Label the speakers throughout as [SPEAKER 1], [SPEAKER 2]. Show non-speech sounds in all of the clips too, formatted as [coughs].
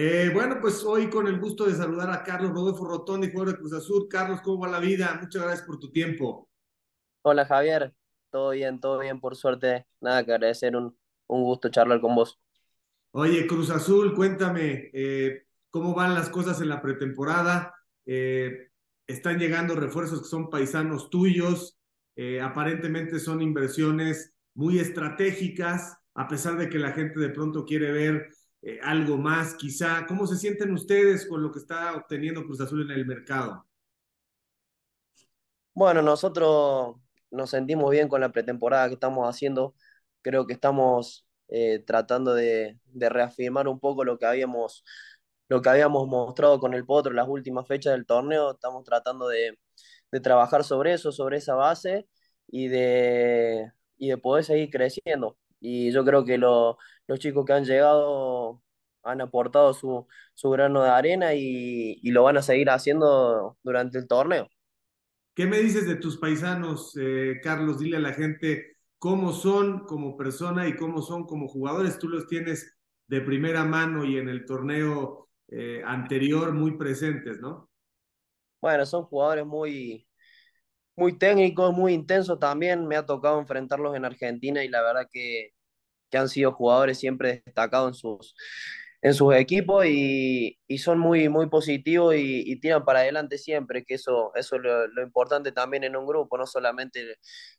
[SPEAKER 1] Eh, bueno, pues hoy con el gusto de saludar a Carlos Rodolfo Rotondi, jugador de Cruz Azul. Carlos, ¿cómo va la vida? Muchas gracias por tu tiempo.
[SPEAKER 2] Hola Javier, todo bien, todo bien, por suerte. Nada que agradecer, un, un gusto charlar con vos.
[SPEAKER 1] Oye, Cruz Azul, cuéntame, eh, ¿cómo van las cosas en la pretemporada? Eh, están llegando refuerzos que son paisanos tuyos, aparentemente son inversiones muy estratégicas, a pesar de que la gente de pronto quiere ver eh, algo más, quizá. ¿Cómo se sienten ustedes con lo que está obteniendo Cruz Azul en el mercado?
[SPEAKER 2] Bueno, nosotros nos sentimos bien con la pretemporada que estamos haciendo. Creo que estamos eh, tratando de, reafirmar un poco lo que habíamos, lo que habíamos mostrado con el Potro las últimas fechas del torneo. Estamos tratando de, de trabajar sobre eso, sobre esa base y de, y de poder seguir creciendo. Y yo creo que lo- los chicos que han llegado han aportado su, su grano de arena y, y lo van a seguir haciendo durante el torneo.
[SPEAKER 1] ¿Qué me dices de tus paisanos, eh, Carlos? Dile a la gente cómo son como persona y cómo son como jugadores. Tú los tienes de primera mano y en el torneo eh, anterior muy presentes, ¿no?
[SPEAKER 2] Bueno, son jugadores muy, muy técnicos, muy intensos también. Me ha tocado enfrentarlos en Argentina y la verdad que, que han sido jugadores siempre destacados en sus, en sus equipos y, y son muy, muy positivos y, y tiran para adelante siempre, que eso, eso es lo, lo importante también en un grupo, no solamente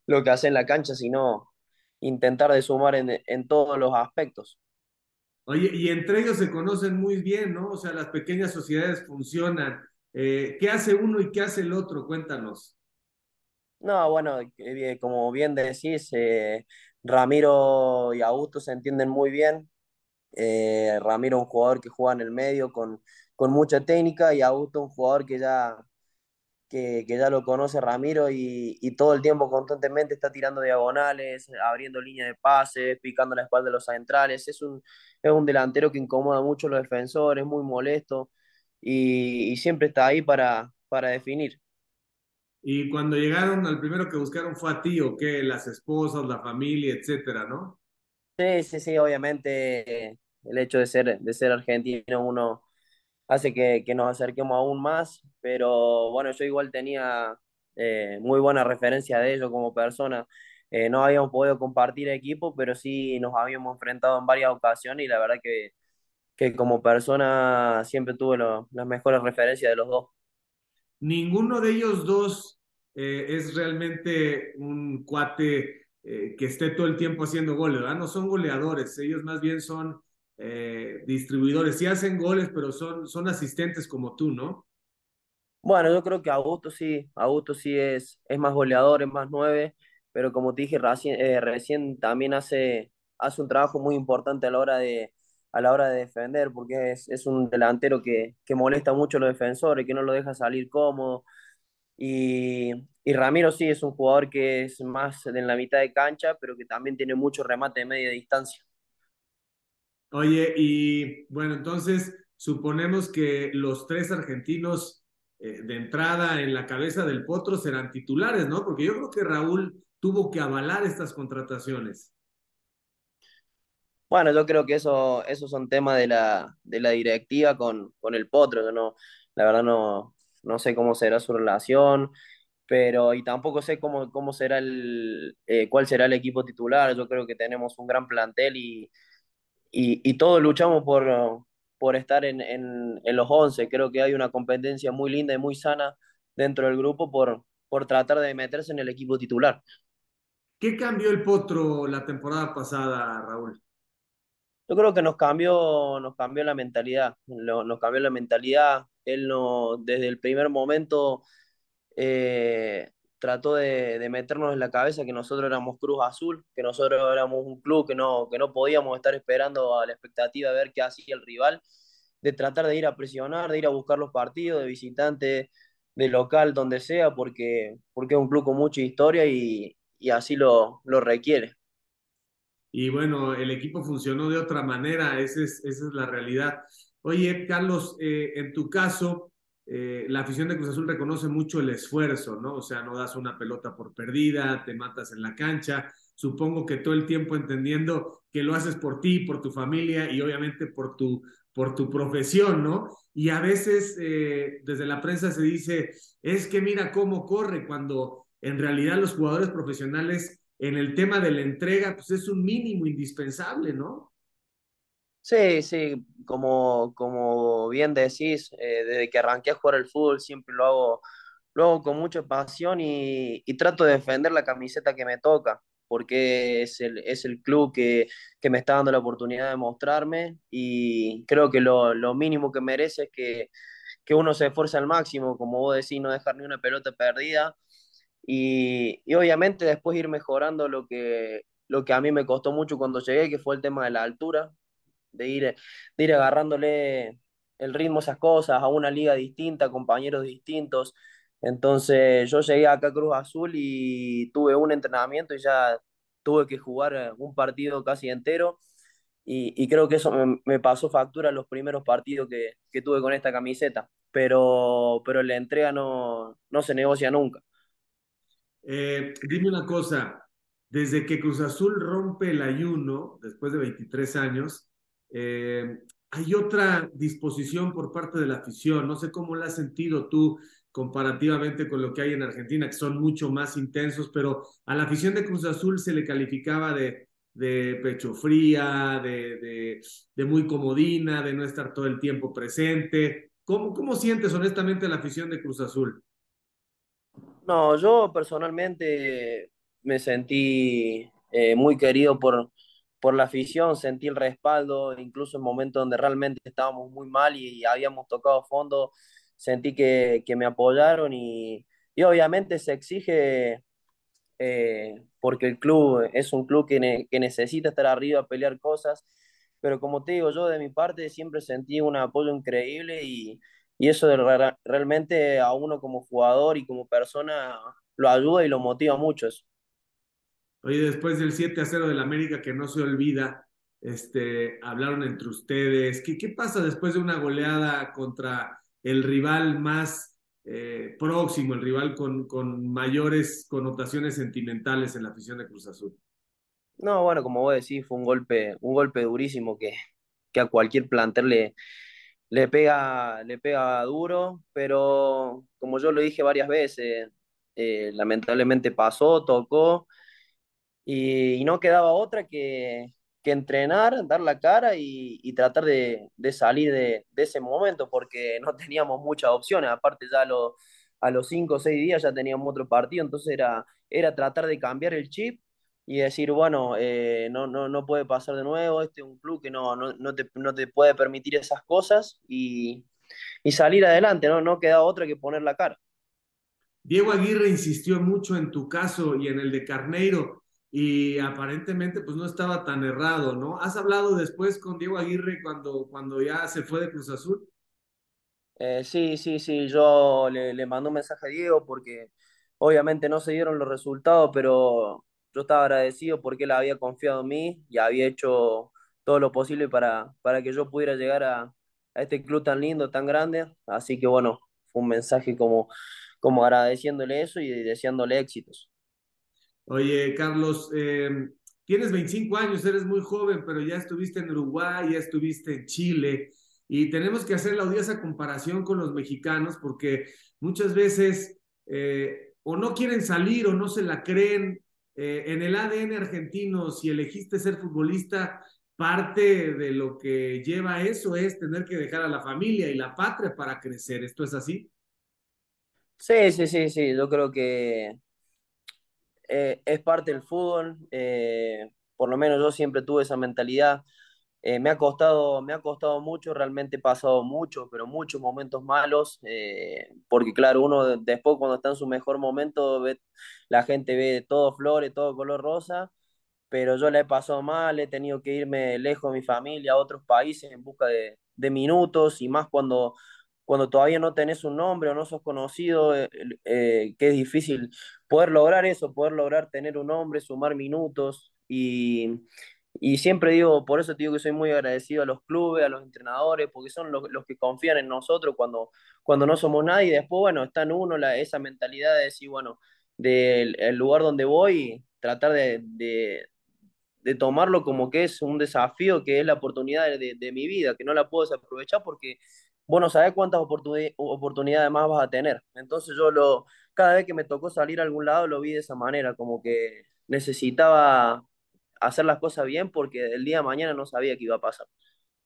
[SPEAKER 2] lo que hace en la cancha, sino intentar de sumar en, en todos los aspectos.
[SPEAKER 1] Oye, y entre ellos se conocen muy bien, ¿no? O sea, las pequeñas sociedades funcionan. Eh, ¿qué hace uno y qué hace el otro? Cuéntanos.
[SPEAKER 2] No, bueno, eh, como bien decís, eh, Ramiro y Augusto se entienden muy bien. Eh, Ramiro es un jugador que juega en el medio con, con mucha técnica y Augusto un jugador que ya, que, que ya lo conoce Ramiro y, y todo el tiempo constantemente está tirando diagonales, abriendo líneas de pases, picando la espalda de los centrales. Es un, es un delantero que incomoda mucho a los defensores, muy molesto y, y siempre está ahí para, para definir.
[SPEAKER 1] Y cuando llegaron, al primero que buscaron fue a ti, ¿o qué? Las esposas, la familia, etcétera, ¿no?
[SPEAKER 2] Sí, sí, sí, obviamente el hecho de ser, de ser argentino uno hace que, que nos acerquemos aún más, pero bueno, yo igual tenía eh, muy buena referencia de ellos como persona. Eh, no habíamos podido compartir equipo, pero sí nos habíamos enfrentado en varias ocasiones y la verdad que, que como persona siempre tuve lo- las mejores referencias de los dos.
[SPEAKER 1] Ninguno de ellos dos eh, es realmente un cuate eh, que esté todo el tiempo haciendo goles, ¿verdad? No son goleadores, ellos más bien son eh, distribuidores. Sí hacen goles, pero son, son asistentes como tú, ¿no?
[SPEAKER 2] Bueno, yo creo que Augusto sí, Augusto sí es, es más goleador, es más nueve, pero como te dije recién, recién también hace, hace un trabajo muy importante a la hora de, a la hora de defender, porque es, es un delantero que, que molesta mucho a los defensores, que no lo deja salir cómodo. Y, y Ramiro sí es un jugador que es más en la mitad de cancha, pero que también tiene mucho remate de media distancia.
[SPEAKER 1] Oye, y bueno, entonces suponemos que los tres argentinos eh, de entrada en la cabeza del Potro serán titulares, ¿no? Porque yo creo que Raúl tuvo que avalar estas contrataciones.
[SPEAKER 2] Bueno, yo creo que eso, esos son temas de la, de la directiva con, con el Potro. Yo no, la verdad no, no sé cómo será su relación, pero y tampoco sé cómo, cómo será el, eh, cuál será el equipo titular. Yo creo que tenemos un gran plantel y, y, y todos luchamos por, por estar en, en, en los once Creo que hay una competencia muy linda y muy sana dentro del grupo por, por tratar de meterse en el equipo titular.
[SPEAKER 1] ¿Qué cambió el Potro la temporada pasada, Raúl?
[SPEAKER 2] Yo creo que nos cambió, nos cambió la mentalidad, nos cambió la mentalidad. Él no, desde el primer momento eh, trató de, de meternos en la cabeza que nosotros éramos Cruz Azul, que nosotros éramos un club que no, que no podíamos estar esperando a la expectativa de ver qué hacía el rival, de tratar de ir a presionar, de ir a buscar los partidos, de visitante, de local, donde sea, porque, porque es un club con mucha historia y, y así lo, lo requiere.
[SPEAKER 1] Y bueno, el equipo funcionó de otra manera, esa es, esa es la realidad. Oye, Carlos, eh, en tu caso, eh, la afición de Cruz Azul reconoce mucho el esfuerzo, ¿no? O sea, no das una pelota por perdida, te matas en la cancha. Supongo que todo el tiempo entendiendo que lo haces por ti, por tu familia y obviamente por tu, por tu profesión, ¿no? Y a veces eh, desde la prensa se dice, es que mira cómo corre, cuando en realidad los jugadores profesionales en el tema de la entrega, pues es un mínimo indispensable, ¿no?
[SPEAKER 2] Sí, sí, como, como bien decís, eh, desde que arranqué a jugar el fútbol siempre lo hago, lo hago con mucha pasión y, y trato de defender la camiseta que me toca porque es el, es el club que, que, me está dando la oportunidad de mostrarme y creo que lo, lo mínimo que merece es que, que, uno se esfuerce al máximo, como vos decís, no dejar ni una pelota perdida y, y, obviamente después ir mejorando lo que, lo que a mí me costó mucho cuando llegué, que fue el tema de la altura, de ir, de ir agarrándole el ritmo a esas cosas, a una liga distinta, compañeros distintos. Entonces yo llegué acá a Cruz Azul y tuve un entrenamiento y ya tuve que jugar eh, un partido casi entero y, y creo que eso me, me, pasó factura los primeros partidos que, que, tuve con esta camiseta, pero, pero la entrega no, no se negocia nunca.
[SPEAKER 1] Eh, dime una cosa, desde que Cruz Azul rompe el ayuno, después de 23 años, eh, hay otra disposición por parte de la afición, no sé cómo la has sentido tú comparativamente con lo que hay en Argentina, que son mucho más intensos, pero a la afición de Cruz Azul se le calificaba de, pecho fría, de, muy comodina, de no estar todo el tiempo presente. ¿Cómo, ¿Cómo sientes honestamente la afición de Cruz Azul?
[SPEAKER 2] No, yo personalmente me sentí eh, muy querido por, por la afición, sentí el respaldo, incluso en momentos donde realmente estábamos muy mal y, habíamos tocado fondo sentí que, que me apoyaron y, y, obviamente se exige eh, porque el club es un club que, que necesita estar arriba, pelear cosas, pero como te digo, yo de mi parte siempre sentí un apoyo increíble y, y eso de, realmente a uno como jugador y como persona lo ayuda y lo motiva mucho eso.
[SPEAKER 1] Oye, después del 7 a 0 del América que no se olvida, este, hablaron entre ustedes. ¿Qué, ¿Qué pasa después de una goleada contra el rival más eh, próximo, el rival con, con, mayores connotaciones sentimentales en la afición de Cruz Azul.
[SPEAKER 2] No, bueno, como vos decís, fue un golpe, un golpe durísimo que, que a cualquier plantel le, le, pega, le pega duro, pero como yo lo dije varias veces, eh, lamentablemente pasó, tocó y, no quedaba otra que, que entrenar, dar la cara y, y tratar de, de salir de, de, ese momento, porque no teníamos muchas opciones. Aparte, ya lo, a los cinco o seis días ya teníamos otro partido, entonces era, era tratar de cambiar el chip y decir, bueno, eh, no, no, no puede pasar de nuevo, este es un club que no, no, no, te, no te puede permitir esas cosas y, y salir adelante, ¿no? No queda otra que poner la cara.
[SPEAKER 1] Diego Aguirre insistió mucho en tu caso y en el de Carneiro y aparentemente pues no estaba tan errado, ¿no? ¿Has hablado después con Diego Aguirre cuando, cuando ya se fue de Cruz Azul?
[SPEAKER 2] Eh, sí, sí, sí, yo le, le mandé un mensaje a Diego porque obviamente no se dieron los resultados, pero yo estaba agradecido porque él había confiado en mí y había hecho todo lo posible para, para que yo pudiera llegar a, a este club tan lindo, tan grande. Así que bueno, fue un mensaje como, como agradeciéndole eso y deseándole éxitos.
[SPEAKER 1] Oye, Carlos, eh, tienes 25 años, eres muy joven, pero ya estuviste en Uruguay, ya estuviste en Chile, y tenemos que hacer la odiosa comparación con los mexicanos porque muchas veces eh, o no quieren salir o no se la creen. Eh, en el ADN argentino, si elegiste ser futbolista, parte de lo que lleva eso es tener que dejar a la familia y la patria para crecer. ¿Esto es así?
[SPEAKER 2] Sí, sí, sí, sí. Yo creo que eh, es parte del fútbol, eh, por lo menos yo siempre tuve esa mentalidad. Eh, me, ha costado, me ha costado mucho, realmente he pasado mucho, pero muchos momentos malos, eh, porque claro, uno después cuando está en su mejor momento, ve, la gente ve todo flores, todo color rosa, pero yo la he pasado mal, he tenido que irme lejos de mi familia, a otros países en busca de, de minutos, y más cuando cuando todavía no tenés un nombre o no sos conocido, eh, eh, que es difícil poder lograr eso, poder lograr tener un nombre, sumar minutos y, y siempre digo, por eso te digo que soy muy agradecido a los clubes, a los entrenadores, porque son los, los que confían en nosotros cuando, cuando no somos nadie. Después, bueno, está en uno la, esa mentalidad de decir, bueno, del lugar donde voy, tratar de, de, de tomarlo como que es un desafío, que es la oportunidad de, de mi vida, que no la puedo desaprovechar porque vos no sabés cuántas oportunidades más vas a tener. Entonces yo lo, cada vez que me tocó salir a algún lado lo vi de esa manera, como que necesitaba hacer las cosas bien porque el día de mañana no sabía qué iba a pasar.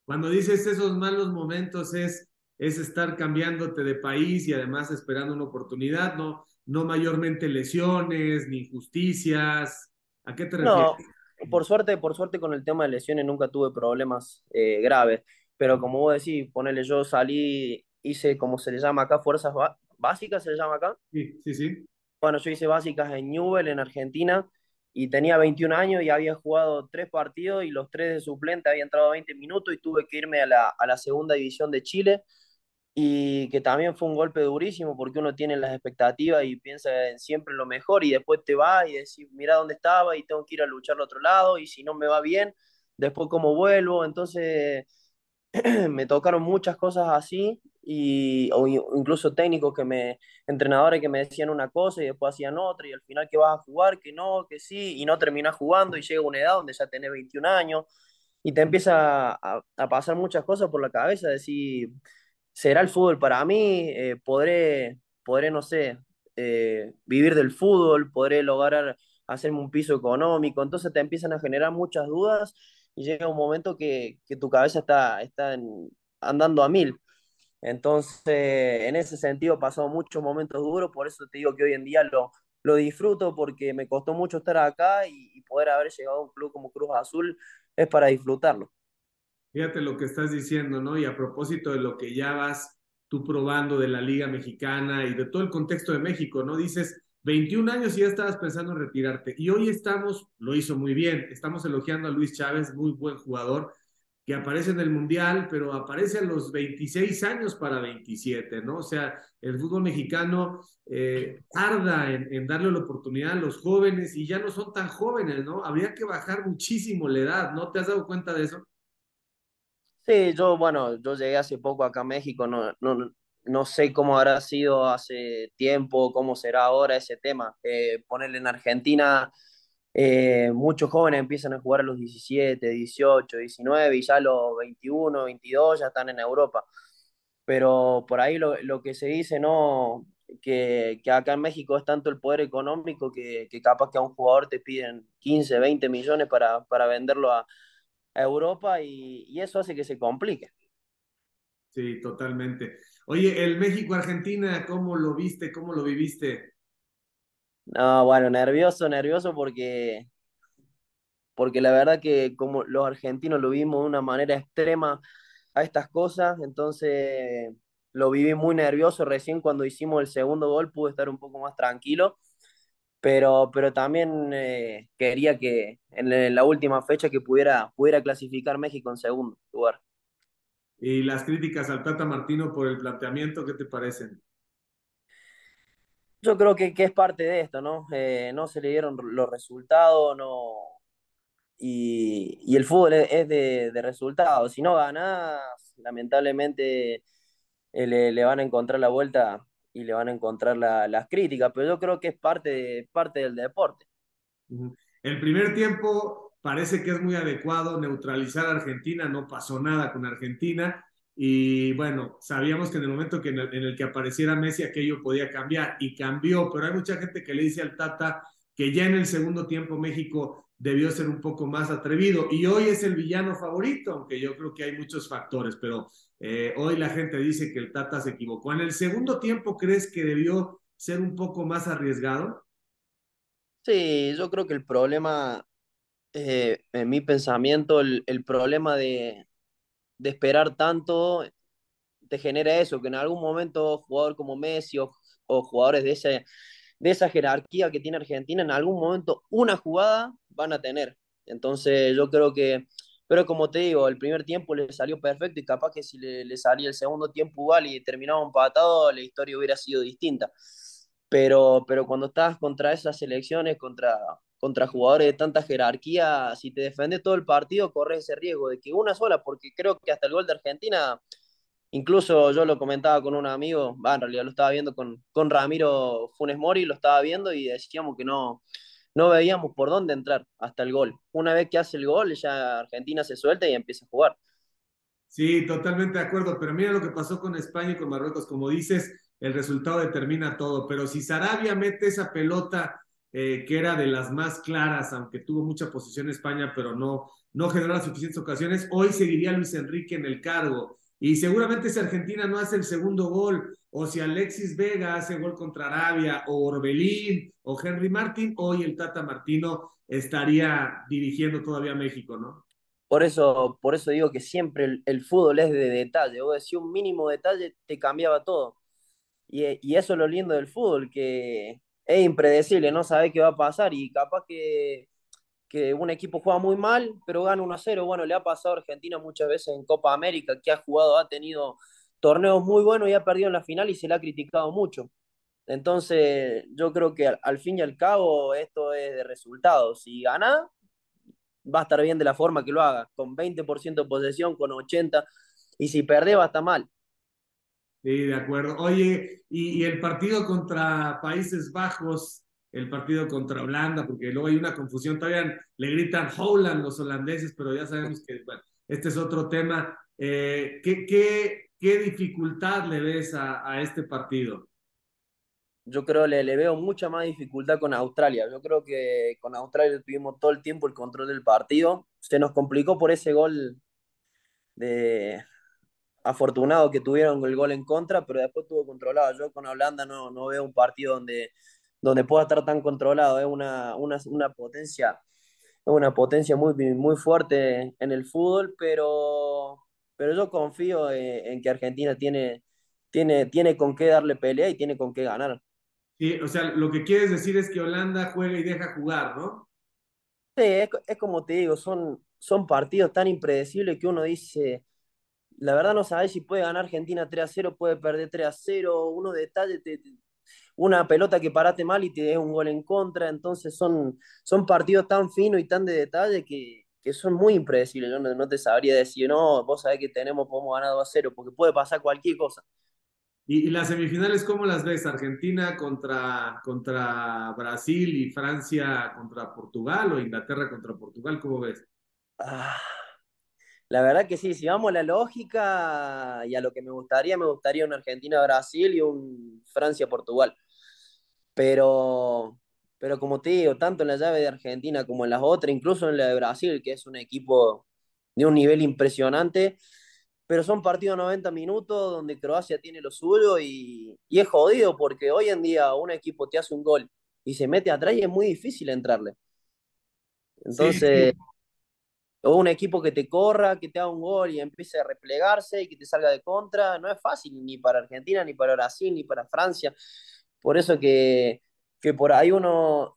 [SPEAKER 1] Cuando dices esos malos momentos es, es estar cambiándote de país y además esperando una oportunidad, no, no mayormente lesiones ni injusticias. ¿A qué te refieres?
[SPEAKER 2] No, por suerte, por suerte con el tema de lesiones nunca tuve problemas eh, graves, pero como vos decís, ponele yo salí, hice como se le llama acá, fuerzas básicas se le llama acá.
[SPEAKER 1] Sí, sí, sí.
[SPEAKER 2] Bueno, yo hice básicas en Newell, en Argentina, y tenía 21 años y había jugado tres partidos y los tres de suplente había entrado 20 minutos y tuve que irme a la, a la segunda división de Chile. Y que también fue un golpe durísimo porque uno tiene las expectativas y piensa en siempre lo mejor y después te va y decís, mira dónde estaba y tengo que ir a luchar al otro lado y si no me va bien, después cómo vuelvo, entonces [clears throat] me tocaron muchas cosas así y o incluso técnicos que me entrenadores que me decían una cosa y después hacían otra y al final que vas a jugar, que no, que sí y no terminas jugando y llega una edad donde ya tenés 21 años y te empieza a, pasar muchas cosas por la cabeza, decir, ¿será el fútbol para mí? Eh, ¿podré, podré, no sé, eh, vivir del fútbol? ¿Podré lograr hacerme un piso económico? Entonces te empiezan a generar muchas dudas y llega un momento que, que tu cabeza está, está en, andando a mil. Entonces, en ese sentido, pasado muchos momentos duros, por eso te digo que hoy en día lo, lo disfruto porque me costó mucho estar acá y, y poder haber llegado a un club como Cruz Azul es para disfrutarlo.
[SPEAKER 1] Fíjate lo que estás diciendo, ¿no? Y a propósito de lo que ya vas tú probando de la Liga Mexicana y de todo el contexto de México, ¿no? Dices, 21 años y ya estabas pensando en retirarte. Y hoy estamos, lo hizo muy bien, estamos elogiando a Luis Chávez, muy buen jugador, que aparece en el Mundial, pero aparece a los 26 años para 27, ¿no? O sea, el fútbol mexicano eh, tarda en, en, darle la oportunidad a los jóvenes y ya no son tan jóvenes, ¿no? Habría que bajar muchísimo la edad, ¿no? ¿Te has dado cuenta de eso?
[SPEAKER 2] Sí, yo, bueno, yo llegué hace poco acá a México, no, no, no sé cómo habrá sido hace tiempo, cómo será ahora ese tema. Eh, ponerle en Argentina eh, muchos jóvenes empiezan a jugar a los 17, 18, 19 y ya los 21, 22 ya están en Europa. Pero por ahí lo, lo que se dice, ¿no? Que, que, acá en México es tanto el poder económico que, que, capaz que a un jugador te piden 15, 20 millones para, para venderlo a, a Europa y, y, eso hace que se complique.
[SPEAKER 1] Sí, totalmente. Oye, el México-Argentina, ¿cómo lo viste? ¿Cómo lo viviste?
[SPEAKER 2] No, bueno, nervioso, nervioso porque, porque la verdad que como los argentinos lo vimos de una manera extrema a estas cosas, entonces lo viví muy nervioso. Recién cuando hicimos el segundo gol pude estar un poco más tranquilo, pero, pero también eh, quería que en la última fecha que pudiera, pudiera clasificar México en segundo lugar.
[SPEAKER 1] ¿Y las críticas al Tata Martino por el planteamiento, qué te parecen?
[SPEAKER 2] Yo creo que, que, es parte de esto, ¿no? Eh, no se le dieron los resultados, no. Y, y el fútbol es, de, de, resultados. Si no ganas, lamentablemente eh, le, le, van a encontrar la vuelta y le van a encontrar la, las críticas, pero yo creo que es parte, de, parte del deporte.
[SPEAKER 1] El primer tiempo parece que es muy adecuado neutralizar a Argentina, no pasó nada con Argentina y bueno, sabíamos que en el momento que en, el, que apareciera Messi aquello podía cambiar y cambió, pero hay mucha gente que le dice al Tata que ya en el segundo tiempo México debió ser un poco más atrevido y hoy es el villano favorito, aunque yo creo que hay muchos factores, pero eh, hoy la gente dice que el Tata se equivocó. ¿En el segundo tiempo crees que debió ser un poco más arriesgado?
[SPEAKER 2] Sí, yo creo que el problema, eh, en mi pensamiento, el, el problema de, de esperar tanto te genera eso, que en algún momento jugador como Messi o, o jugadores de, ese, de esa jerarquía que tiene Argentina, en algún momento una jugada van a tener. Entonces yo creo que, pero como te digo, el primer tiempo le salió perfecto y capaz que si le, le salía el segundo tiempo igual y terminaba empatado, la historia hubiera sido distinta. Pero, pero cuando estás contra esas selecciones, contra, contra jugadores de tanta jerarquía, si te defendes todo el partido, corres ese riesgo de que una sola, porque creo que hasta el gol de Argentina, incluso yo lo comentaba con un amigo, en realidad lo estaba viendo con, con Ramiro Funes Mori, lo estaba viendo y decíamos que no, no veíamos por dónde entrar hasta el gol. Una vez que hace el gol, ya Argentina se suelta y empieza a jugar.
[SPEAKER 1] Sí, totalmente de acuerdo, pero mira lo que pasó con España y con Marruecos, como dices, el resultado determina todo, pero si Sarabia mete esa pelota eh, que era de las más claras, aunque tuvo mucha posición España, pero no, no generó las suficientes ocasiones, hoy seguiría Luis Enrique en el cargo. Y seguramente si Argentina no hace el segundo gol, o si Alexis Vega hace gol contra Arabia, o Orbelín, o Henry Martín, hoy el Tata Martino estaría dirigiendo todavía México, ¿no?
[SPEAKER 2] Por eso, por eso digo que siempre el, el fútbol es de detalle. Vos decís un mínimo detalle, te cambiaba todo. Y, y, eso es lo lindo del fútbol, que es impredecible, no sabe qué va a pasar y capaz que, que un equipo juega muy mal, pero gana 1 a 0. Bueno, le ha pasado a Argentina muchas veces en Copa América, que ha jugado, ha tenido torneos muy buenos y ha perdido en la final y se le ha criticado mucho. Entonces, yo creo que al, al fin y al cabo esto es de resultados. Si gana, va a estar bien de la forma que lo haga, con 20% de posesión, con 80%, y si perde va a estar mal.
[SPEAKER 1] Sí, de acuerdo. Oye, y, el partido contra Países Bajos, el partido contra Holanda, porque luego hay una confusión, todavía le gritan Holland los holandeses, pero ya sabemos que, bueno, este es otro tema. Eh, ¿qué, qué, ¿Qué dificultad le ves a, a este partido?
[SPEAKER 2] Yo creo le, le, veo mucha más dificultad con Australia. Yo creo que con Australia tuvimos todo el tiempo el control del partido. Se nos complicó por ese gol de, afortunado que tuvieron el gol en contra, pero después estuvo controlado. Yo con Holanda no, no veo un partido donde, donde pueda estar tan controlado. Es una, una, una potencia, una potencia muy, muy fuerte en el fútbol, pero, pero yo confío en, en, que Argentina tiene, tiene, tiene con qué darle pelea y tiene con qué ganar.
[SPEAKER 1] Sí, o sea, lo que quieres decir es que Holanda juega y deja jugar, ¿no?
[SPEAKER 2] Sí, es, es como te digo, son, son partidos tan impredecibles que uno dice, la verdad no sabes si puede ganar Argentina 3 a 0, puede perder 3 a 0, unos detalles, te, te, una pelota que parate mal y te dé un gol en contra, entonces son, son partidos tan finos y tan de detalle que, que son muy impredecibles, yo no, no, te sabría decir, no, vos sabés que tenemos, podemos ganar 2 a 0, porque puede pasar cualquier cosa.
[SPEAKER 1] ¿Y, y las semifinales cómo las ves? Argentina contra, contra Brasil y Francia contra Portugal o Inglaterra contra Portugal, ¿cómo ves?
[SPEAKER 2] Ah la verdad que sí, si vamos a la lógica y a lo que me gustaría, me gustaría un Argentina-Brasil y un Francia-Portugal. Pero, pero como te digo, tanto en la llave de Argentina como en las otras, incluso en la de Brasil, que es un equipo de un nivel impresionante, pero son partidos 90 minutos donde Croacia tiene lo suyo y, y es jodido porque hoy en día un equipo te hace un gol y se mete atrás y es muy difícil entrarle. Entonces... Sí o un equipo que te corra, que te haga un gol y empiece a replegarse y que te salga de contra, no es fácil ni para Argentina, ni para Brasil, ni para Francia. Por eso que, que por ahí uno,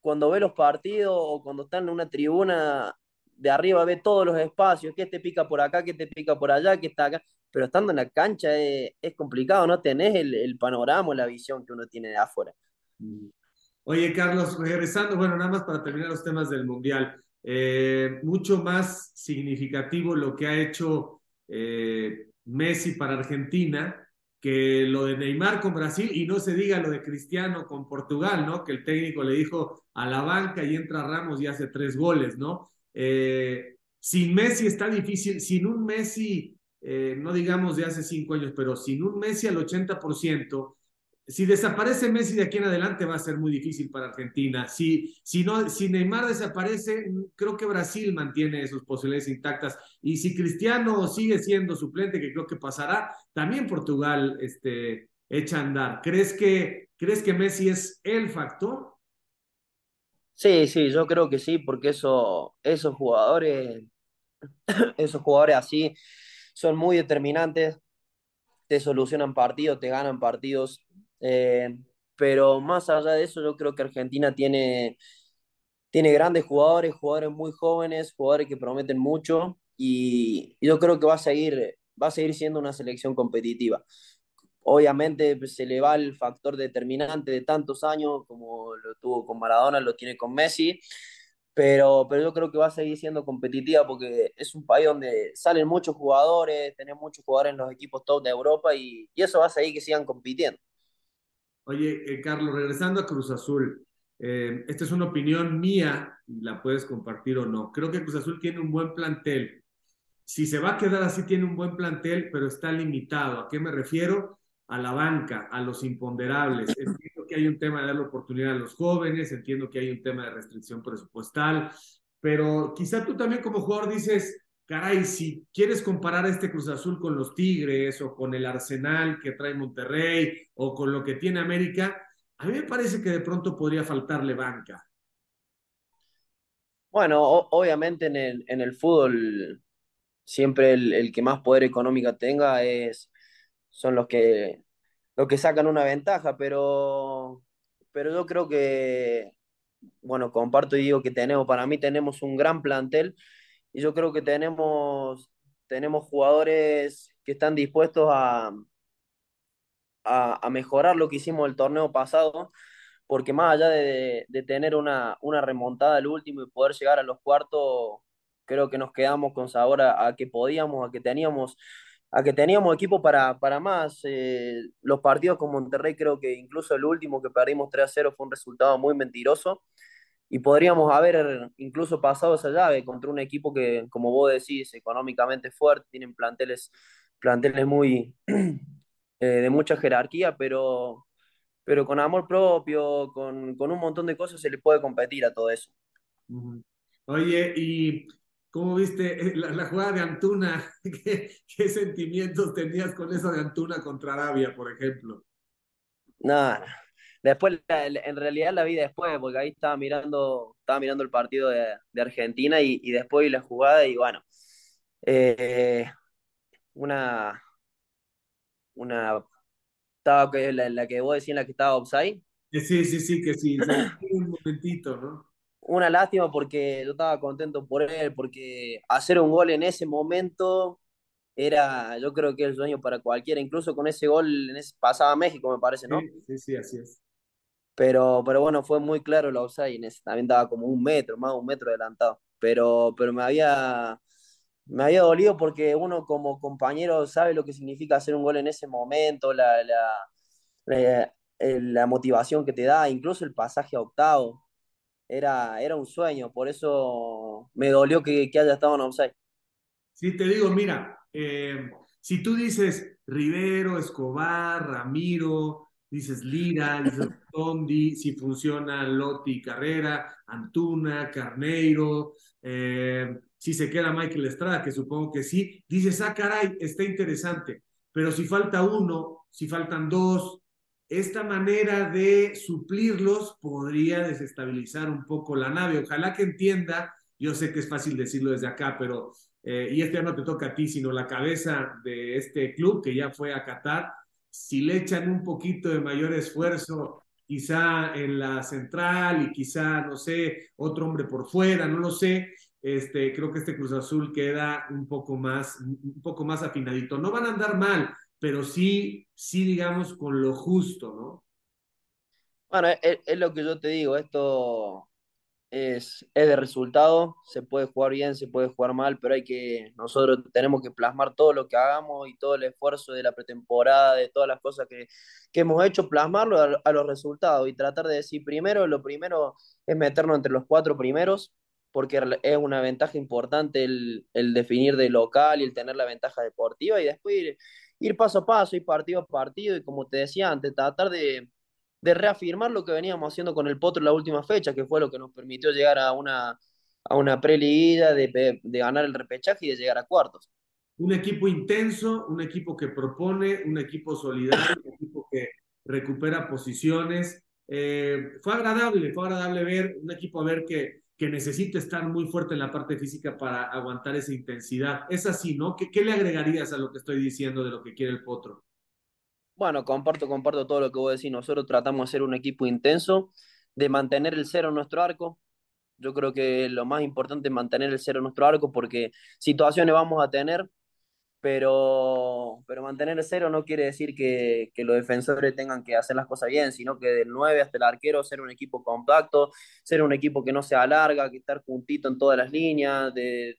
[SPEAKER 2] cuando ve los partidos o cuando está en una tribuna de arriba, ve todos los espacios, que te pica por acá, que te pica por allá, que está acá, pero estando en la cancha es, es complicado, no tenés el, panorama la visión que uno tiene de afuera.
[SPEAKER 1] Oye, Carlos, regresando, bueno, nada más para terminar los temas del Mundial. Eh, mucho más significativo lo que ha hecho eh, Messi para Argentina que lo de Neymar con Brasil y no se diga lo de Cristiano con Portugal, ¿no? Que el técnico le dijo a la banca y entra Ramos y hace tres goles, ¿no? Eh, sin Messi está difícil, sin un Messi, no digamos de hace cinco años, pero sin un Messi al 80%, si desaparece Messi de aquí en adelante va a ser muy difícil para Argentina. Si, si, no, si Neymar desaparece, creo que Brasil mantiene sus posibilidades intactas. Y si Cristiano sigue siendo suplente, que creo que pasará, también Portugal este, echa a andar. ¿Crees que, ¿Crees que Messi es el factor?
[SPEAKER 2] Sí, sí, yo creo que sí, porque eso, esos jugadores, [coughs] esos jugadores así son muy determinantes, te solucionan partidos, te ganan partidos eh, pero más allá de eso, yo creo que Argentina tiene, tiene grandes jugadores, jugadores muy jóvenes, jugadores que prometen mucho y, yo creo que va a seguir, va a seguir siendo una selección competitiva. Obviamente pues, se le va el factor determinante de tantos años, como lo tuvo con Maradona, lo tiene con Messi, pero, pero yo creo que va a seguir siendo competitiva porque es un país donde salen muchos jugadores, tenemos muchos jugadores en los equipos top de Europa y, y eso va a seguir que sigan compitiendo.
[SPEAKER 1] Oye, eh, Carlos, regresando a Cruz Azul, eh, esta es una opinión mía y la puedes compartir o no. Creo que Cruz Azul tiene un buen plantel. Si se va a quedar así, tiene un buen plantel, pero está limitado. ¿A qué me refiero? A la banca, a los imponderables. Entiendo que hay un tema de darle oportunidad a los jóvenes, entiendo que hay un tema de restricción presupuestal, pero quizá tú también como jugador dices, caray, si quieres comparar este Cruz Azul con los Tigres o con el Arsenal que trae Monterrey o con lo que tiene América, a mí me parece que de pronto podría faltarle banca.
[SPEAKER 2] Bueno, obviamente en el, en el fútbol siempre el, que más poder económico tenga es, son los que, los que sacan una ventaja, pero, pero yo creo que, bueno, comparto y digo que tenemos, para mí tenemos un gran plantel y yo creo que tenemos, tenemos jugadores que están dispuestos a, a, mejorar lo que hicimos el torneo pasado, porque más allá de, tener una, una, remontada al último y poder llegar a los cuartos, creo que nos quedamos con sabor a, que podíamos, a que teníamos a que teníamos equipo para, para más. Eh, los partidos con Monterrey, creo que incluso el último que perdimos 3 a 0 fue un resultado muy mentiroso y podríamos haber incluso pasado esa llave contra un equipo que, como vos decís, económicamente fuerte, tienen planteles, planteles muy, [clears throat] Eh, de mucha jerarquía, pero, pero con amor propio, con, con, un montón de cosas se le puede competir a todo eso.
[SPEAKER 1] Oye, ¿y cómo viste la, la jugada de Antuna? [laughs] ¿Qué, ¿Qué, sentimientos tenías con eso de Antuna contra Arabia, por ejemplo?
[SPEAKER 2] Nada, después, en realidad la vi después, porque ahí estaba mirando, estaba mirando el partido de, de Argentina y, y, después la jugada y bueno, eh, una, una estaba que la, la, que vos decías la que estaba offside.
[SPEAKER 1] Sí, sí, sí, que sí, [coughs] un momentito, ¿no?
[SPEAKER 2] Una lástima porque yo estaba contento por él, porque hacer un gol en ese momento era, yo creo que el sueño para cualquiera, incluso con ese gol en ese, pasaba México, me parece, ¿no?
[SPEAKER 1] Sí, sí, sí, así es.
[SPEAKER 2] Pero, pero bueno, fue muy claro el offside, en ese, también estaba como un metro, más un metro adelantado. Pero, pero me había, me había dolido porque uno como compañero sabe lo que significa hacer un gol en ese momento, la, la, la, motivación que te da, incluso el pasaje a octavo. Era, era un sueño, por eso me dolió que, que haya estado en offside.
[SPEAKER 1] Sí, te digo, mira, eh, si tú dices Rivero, Escobar, Ramiro, dices Lira, dices Tondi, si funciona Lotti Carrera, Antuna, Carneiro, eh, si se queda Michael Estrada, que supongo que sí, dices, ah, caray, está interesante, pero si falta uno, si faltan dos, esta manera de suplirlos podría desestabilizar un poco la nave. Ojalá que entienda, yo sé que es fácil decirlo desde acá, pero, eh, y este ya no te toca a ti, sino la cabeza de este club que ya fue a Qatar, si le echan un poquito de mayor esfuerzo, quizá en la central y quizá, no sé, otro hombre por fuera, no lo sé, este, creo que este Cruz Azul queda un poco más, un poco más afinadito. No van a andar mal, pero sí, sí, digamos, con lo justo, ¿no?
[SPEAKER 2] Bueno, es, es lo que yo te digo, esto es, es, de resultado, se puede jugar bien, se puede jugar mal, pero hay que, nosotros tenemos que plasmar todo lo que hagamos y todo el esfuerzo de la pretemporada, de todas las cosas que, que hemos hecho, plasmarlo a, a, los resultados y tratar de decir primero, lo primero es meternos entre los cuatro primeros, porque es una ventaja importante el, el, definir de local y el tener la ventaja deportiva y después ir, ir paso a paso, ir partido a partido y como te decía antes, tratar de, de reafirmar lo que veníamos haciendo con el Potro la última fecha, que fue lo que nos permitió llegar a una, a una de, de ganar el repechaje y de llegar a cuartos.
[SPEAKER 1] Un equipo intenso, un equipo que propone, un equipo solidario, un equipo que recupera posiciones. Eh, fue agradable, fue agradable ver un equipo a ver que que necesita estar muy fuerte en la parte física para aguantar esa intensidad. Es así, ¿no? ¿Qué, ¿Qué, le agregarías a lo que estoy diciendo de lo que quiere el Potro?
[SPEAKER 2] Bueno, comparto, comparto todo lo que vos decís. Nosotros tratamos de ser un equipo intenso, de mantener el cero en nuestro arco. Yo creo que lo más importante es mantener el cero en nuestro arco porque situaciones vamos a tener, pero, pero mantener el cero no quiere decir que, los defensores tengan que hacer las cosas bien, sino que del 9 hasta el arquero ser un equipo compacto, ser un equipo que no se alarga, que estar juntito en todas las líneas, de,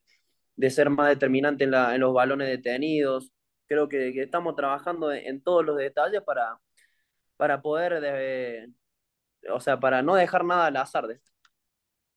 [SPEAKER 2] de ser más determinante en, los balones detenidos. Creo que, que estamos trabajando en, en, todos los detalles para, para poder de, o sea, para no dejar nada al azar de esto.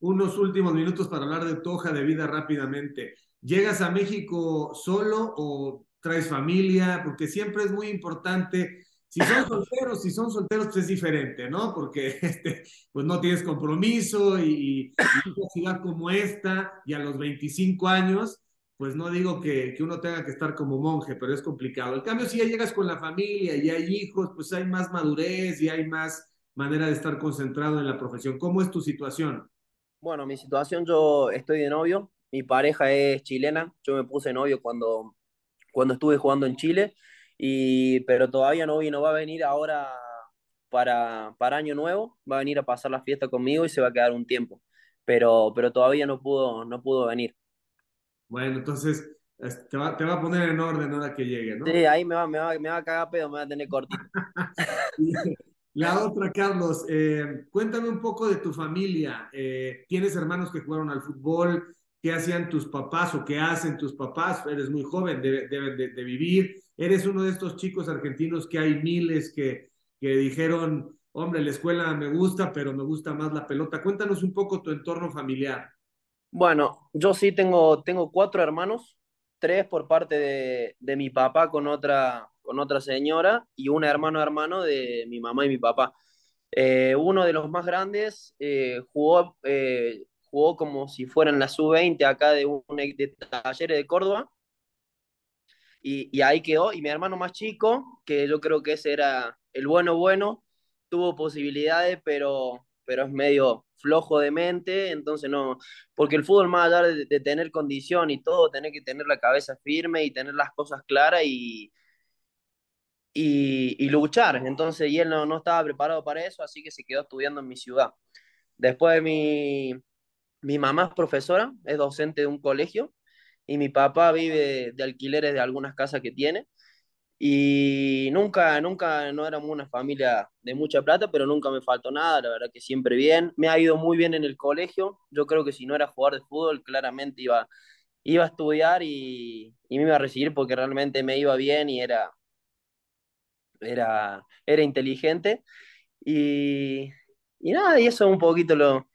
[SPEAKER 1] Unos últimos minutos para hablar de tu hoja de vida rápidamente. ¿Llegas a México solo o traes familia? Porque siempre es muy importante. Si son [laughs] solteros, si son solteros, pues es diferente, ¿no? Porque [laughs] este, pues no tienes compromiso y, y una ciudad como esta y a los 25 años, pues no digo que, que, uno tenga que estar como monje, pero es complicado. En cambio, si ya llegas con la familia y hay hijos, pues hay más madurez y hay más manera de estar concentrado en la profesión. ¿Cómo es tu situación?
[SPEAKER 2] Bueno, mi situación, yo estoy de novio, mi pareja es chilena, yo me puse novio cuando, cuando estuve jugando en Chile, y, pero todavía no vino, va a venir ahora para, para Año Nuevo, va a venir a pasar la fiesta conmigo y se va a quedar un tiempo, pero, pero todavía no pudo, no pudo venir.
[SPEAKER 1] Bueno, entonces te va, te va, a poner en orden ahora que llegue, ¿no?
[SPEAKER 2] Sí, ahí me va, me va, me va a cagar pedo, me va a tener cortito. [laughs]
[SPEAKER 1] La otra, Carlos, eh, cuéntame un poco de tu familia. Eh, ¿Tienes hermanos que jugaron al fútbol? ¿Qué hacían tus papás o qué hacen tus papás? Eres muy joven, deben de, de, vivir. Eres uno de estos chicos argentinos que hay miles que, que dijeron, hombre, la escuela me gusta, pero me gusta más la pelota. Cuéntanos un poco tu entorno familiar.
[SPEAKER 2] Bueno, yo sí tengo, tengo cuatro hermanos, tres por parte de, de mi papá con otra, con otra señora y un hermano hermano de mi mamá y mi papá. Eh, uno de los más grandes eh, jugó, eh, jugó como si fueran la sub-20 acá de un de Talleres de Córdoba. Y, y, ahí quedó. Y mi hermano más chico, que yo creo que ese era el bueno bueno, tuvo posibilidades, pero, pero es medio flojo de mente, entonces no, porque el fútbol más allá de, de tener condición y todo, tener que tener la cabeza firme y tener las cosas claras y, y, y, luchar. Entonces, y él no, no, estaba preparado para eso, así que se quedó estudiando en mi ciudad. Después mi, mi mamá es profesora, es docente de un colegio, y mi papá vive de alquileres de algunas casas que tiene. Y nunca, nunca, no éramos una familia de mucha plata, pero nunca me faltó nada, la verdad que siempre bien. Me ha ido muy bien en el colegio. Yo creo que si no era jugar de fútbol, claramente iba, iba a estudiar y, y me iba a recibir porque realmente me iba bien y era, era, era inteligente. Y, y nada, y eso es un poquito lo,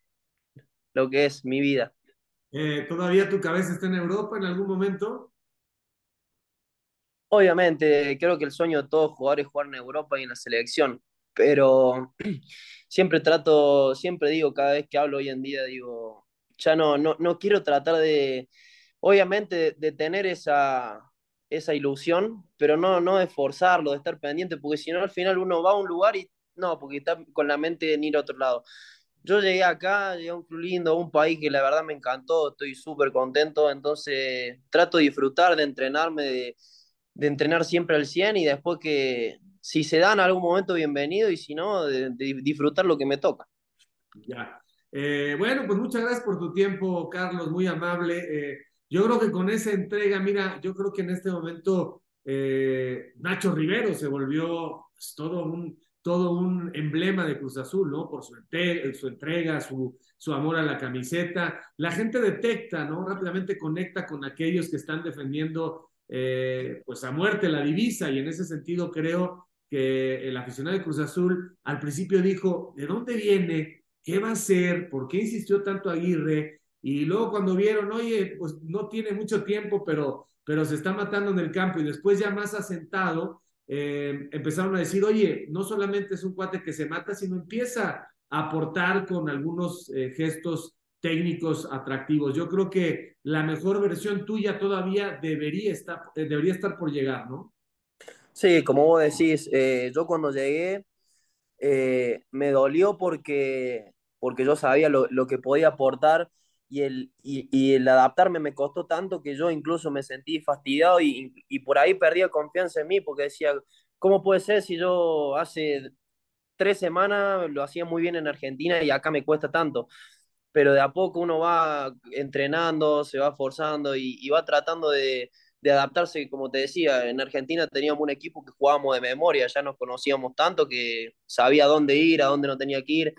[SPEAKER 2] lo que es mi vida.
[SPEAKER 1] Eh, ¿Todavía tu cabeza está en Europa en algún momento?
[SPEAKER 2] Obviamente, creo que el sueño de todos jugadores es jugar en Europa y en la selección, pero [clears throat] siempre trato, siempre digo, cada vez que hablo hoy en día, digo, ya no, no, no quiero tratar de, obviamente, de, de tener esa, esa ilusión, pero no, no de forzarlo, de estar pendiente, porque si no al final uno va a un lugar y no, porque está con la mente en ir a otro lado. Yo llegué acá, llegué a un club lindo, a un país que la verdad me encantó, estoy súper contento, entonces trato de disfrutar, de entrenarme, de, de, entrenar siempre al 100 y después que si se da en algún momento, bienvenido y si no, de, de disfrutar lo que me toca.
[SPEAKER 1] Ya. Eh, bueno, pues muchas gracias por tu tiempo, Carlos, muy amable. Eh, yo creo que con esa entrega, mira, yo creo que en este momento eh, Nacho Rivero se volvió pues, todo, un, todo un emblema de Cruz Azul, ¿no? Por su, su entrega, su, su amor a la camiseta. La gente detecta, ¿no? Rápidamente conecta con aquellos que están defendiendo, eh, pues a muerte la divisa, y en ese sentido creo que el aficionado de Cruz Azul al principio dijo, ¿de dónde viene? ¿Qué va a hacer? ¿Por qué insistió tanto Aguirre? Y luego cuando vieron, oye, pues no tiene mucho tiempo, pero, pero se está matando en el campo y después ya más asentado, eh, empezaron a decir, oye, no solamente es un cuate que se mata, sino empieza a aportar con algunos eh, gestos técnicos atractivos. Yo creo que la mejor versión tuya todavía debería estar, eh, debería estar por llegar, ¿no?
[SPEAKER 2] Sí, como vos decís, eh, yo cuando llegué eh, me dolió porque, porque yo sabía lo, lo que podía aportar y el, y, el adaptarme me costó tanto que yo incluso me sentí fastidiado y, y, por ahí perdía confianza en mí porque decía, ¿cómo puede ser si yo hace tres semanas lo hacía muy bien en Argentina y acá me cuesta tanto? Pero de a poco uno va entrenando, se va forzando y, va tratando de, adaptarse, como te decía, en Argentina teníamos un equipo que jugábamos de memoria, ya nos conocíamos tanto que sabía dónde ir, a dónde no tenía que ir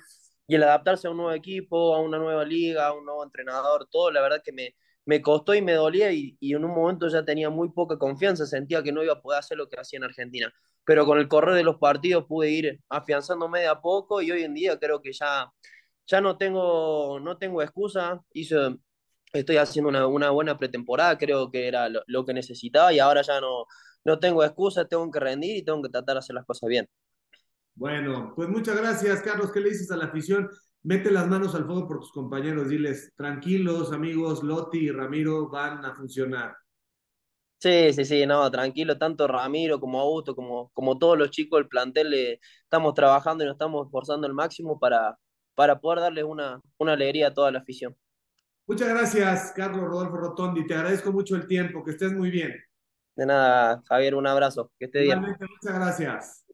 [SPEAKER 2] y el adaptarse a un nuevo equipo, a una nueva liga, a un nuevo entrenador, todo, la verdad que me, me costó y me dolía y, y, en un momento ya tenía muy poca confianza, sentía que no iba a poder hacer lo que hacía en Argentina. Pero con el correr de los partidos pude ir afianzándome de a poco y hoy en día creo que ya, ya no, tengo, no tengo excusa. Hice, estoy haciendo una, una buena pretemporada, creo que era lo, lo, que necesitaba y ahora ya no, no tengo excusa, tengo que rendir y tengo que tratar de hacer las cosas bien.
[SPEAKER 1] Bueno, pues muchas gracias, Carlos. ¿Qué le dices a la afición? Mete las manos al fuego por tus compañeros, diles, tranquilos amigos, Loti y Ramiro van a funcionar.
[SPEAKER 2] Sí, sí, sí, no, tranquilo, tanto Ramiro como Augusto, como, como todos los chicos del plantel, le, estamos trabajando y nos estamos esforzando al máximo para, para poder darles una, una alegría a toda la afición.
[SPEAKER 1] Muchas gracias, Carlos Rodolfo Rotondi, te agradezco mucho el tiempo, que estés muy bien.
[SPEAKER 2] De nada, Javier, un abrazo, que esté
[SPEAKER 1] Igualmente,
[SPEAKER 2] bien.
[SPEAKER 1] Muchas gracias.